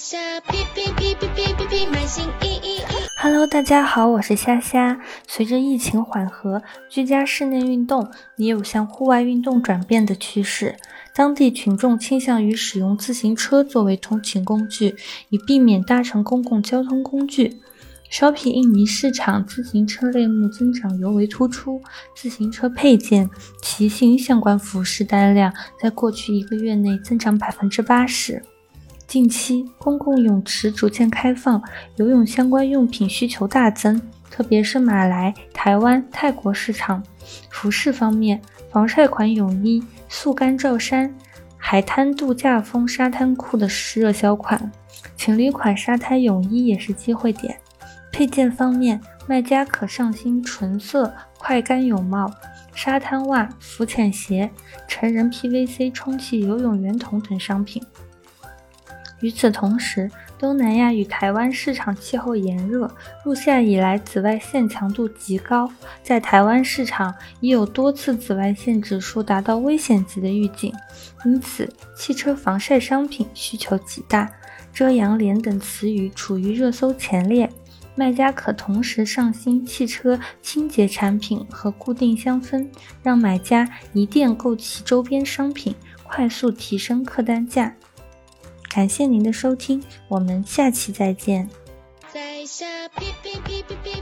下哔哔哔哔哔哔哔，满心意意意。Hello，大家好，我是虾虾。随着疫情缓和，居家室内运动也有向户外运动转变的趋势。当地群众倾向于使用自行车作为通勤工具，以避免搭乘公共交通工具。Shopee 印尼市场自行车类目增长尤为突出，自行车配件、骑行相关服饰单量在过去一个月内增长百分之八十。近期，公共泳池逐渐开放，游泳相关用品需求大增，特别是马来、台湾、泰国市场。服饰方面，防晒款泳衣、速干罩衫、海滩度假风沙滩裤的热销款，情侣款沙滩泳衣也是机会点。配件方面，卖家可上新纯色快干泳帽、沙滩袜、浮潜鞋、成人 PVC 充气游泳圆筒等商品。与此同时，东南亚与台湾市场气候炎热，入夏以来紫外线强度极高，在台湾市场已有多次紫外线指数达到危险级的预警，因此汽车防晒商品需求极大，遮阳帘等词语处于热搜前列。卖家可同时上新汽车清洁产品和固定香氛，让买家一店购齐周边商品，快速提升客单价。感谢您的收听，我们下期再见。在下哔哔哔哔